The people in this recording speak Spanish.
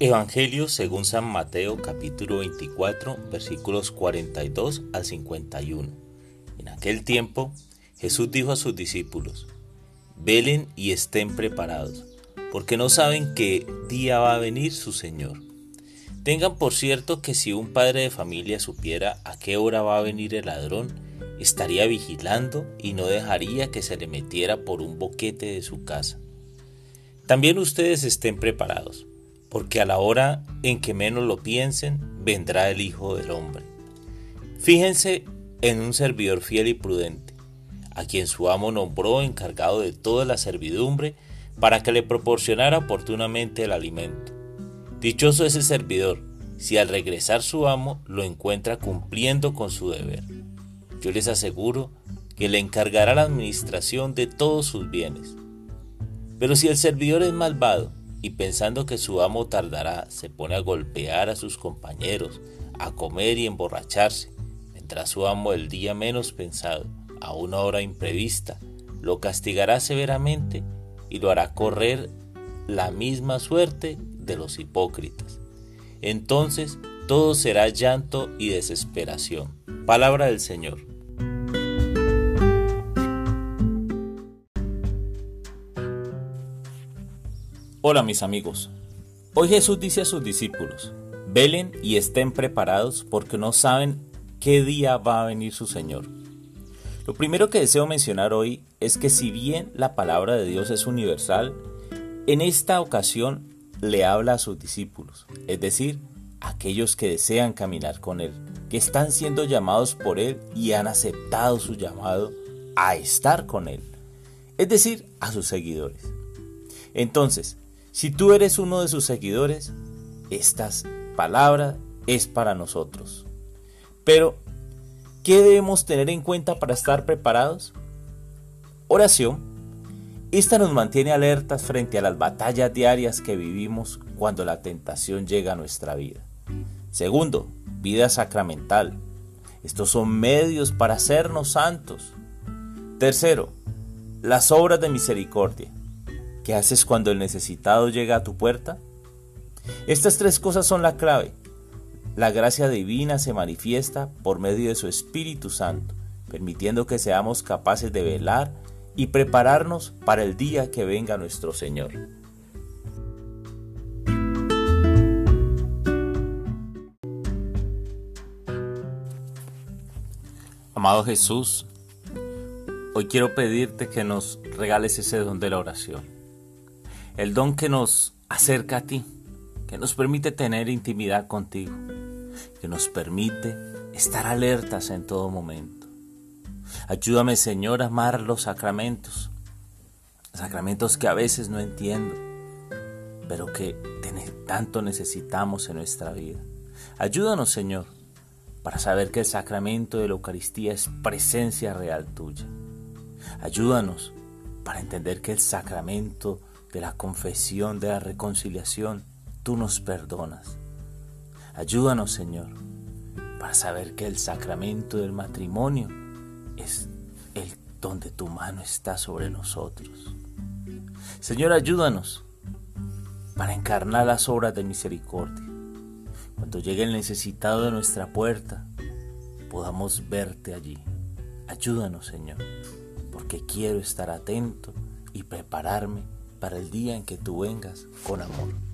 Evangelio según San Mateo capítulo 24 versículos 42 al 51. En aquel tiempo Jesús dijo a sus discípulos, velen y estén preparados, porque no saben qué día va a venir su Señor. Tengan por cierto que si un padre de familia supiera a qué hora va a venir el ladrón, estaría vigilando y no dejaría que se le metiera por un boquete de su casa. También ustedes estén preparados porque a la hora en que menos lo piensen, vendrá el Hijo del Hombre. Fíjense en un servidor fiel y prudente, a quien su amo nombró encargado de toda la servidumbre para que le proporcionara oportunamente el alimento. Dichoso ese servidor, si al regresar su amo lo encuentra cumpliendo con su deber. Yo les aseguro que le encargará la administración de todos sus bienes. Pero si el servidor es malvado y pensando que su amo tardará, se pone a golpear a sus compañeros, a comer y emborracharse, mientras su amo el día menos pensado, a una hora imprevista, lo castigará severamente y lo hará correr la misma suerte de los hipócritas. Entonces todo será llanto y desesperación. Palabra del Señor. Hola mis amigos. Hoy Jesús dice a sus discípulos, velen y estén preparados porque no saben qué día va a venir su Señor. Lo primero que deseo mencionar hoy es que si bien la palabra de Dios es universal, en esta ocasión le habla a sus discípulos, es decir, aquellos que desean caminar con Él, que están siendo llamados por Él y han aceptado su llamado a estar con Él, es decir, a sus seguidores. Entonces, si tú eres uno de sus seguidores, esta palabra es para nosotros. Pero, ¿qué debemos tener en cuenta para estar preparados? Oración. Esta nos mantiene alertas frente a las batallas diarias que vivimos cuando la tentación llega a nuestra vida. Segundo, vida sacramental. Estos son medios para hacernos santos. Tercero, las obras de misericordia. ¿Qué haces cuando el necesitado llega a tu puerta? Estas tres cosas son la clave. La gracia divina se manifiesta por medio de su Espíritu Santo, permitiendo que seamos capaces de velar y prepararnos para el día que venga nuestro Señor. Amado Jesús, hoy quiero pedirte que nos regales ese don de la oración el don que nos acerca a ti, que nos permite tener intimidad contigo, que nos permite estar alertas en todo momento. Ayúdame, Señor, a amar los sacramentos, sacramentos que a veces no entiendo, pero que tanto necesitamos en nuestra vida. Ayúdanos, Señor, para saber que el sacramento de la Eucaristía es presencia real tuya. Ayúdanos para entender que el sacramento de la confesión, de la reconciliación, tú nos perdonas. Ayúdanos, Señor, para saber que el sacramento del matrimonio es el donde tu mano está sobre nosotros. Señor, ayúdanos para encarnar las obras de misericordia. Cuando llegue el necesitado de nuestra puerta, podamos verte allí. Ayúdanos, Señor, porque quiero estar atento y prepararme para el día en que tú vengas con amor.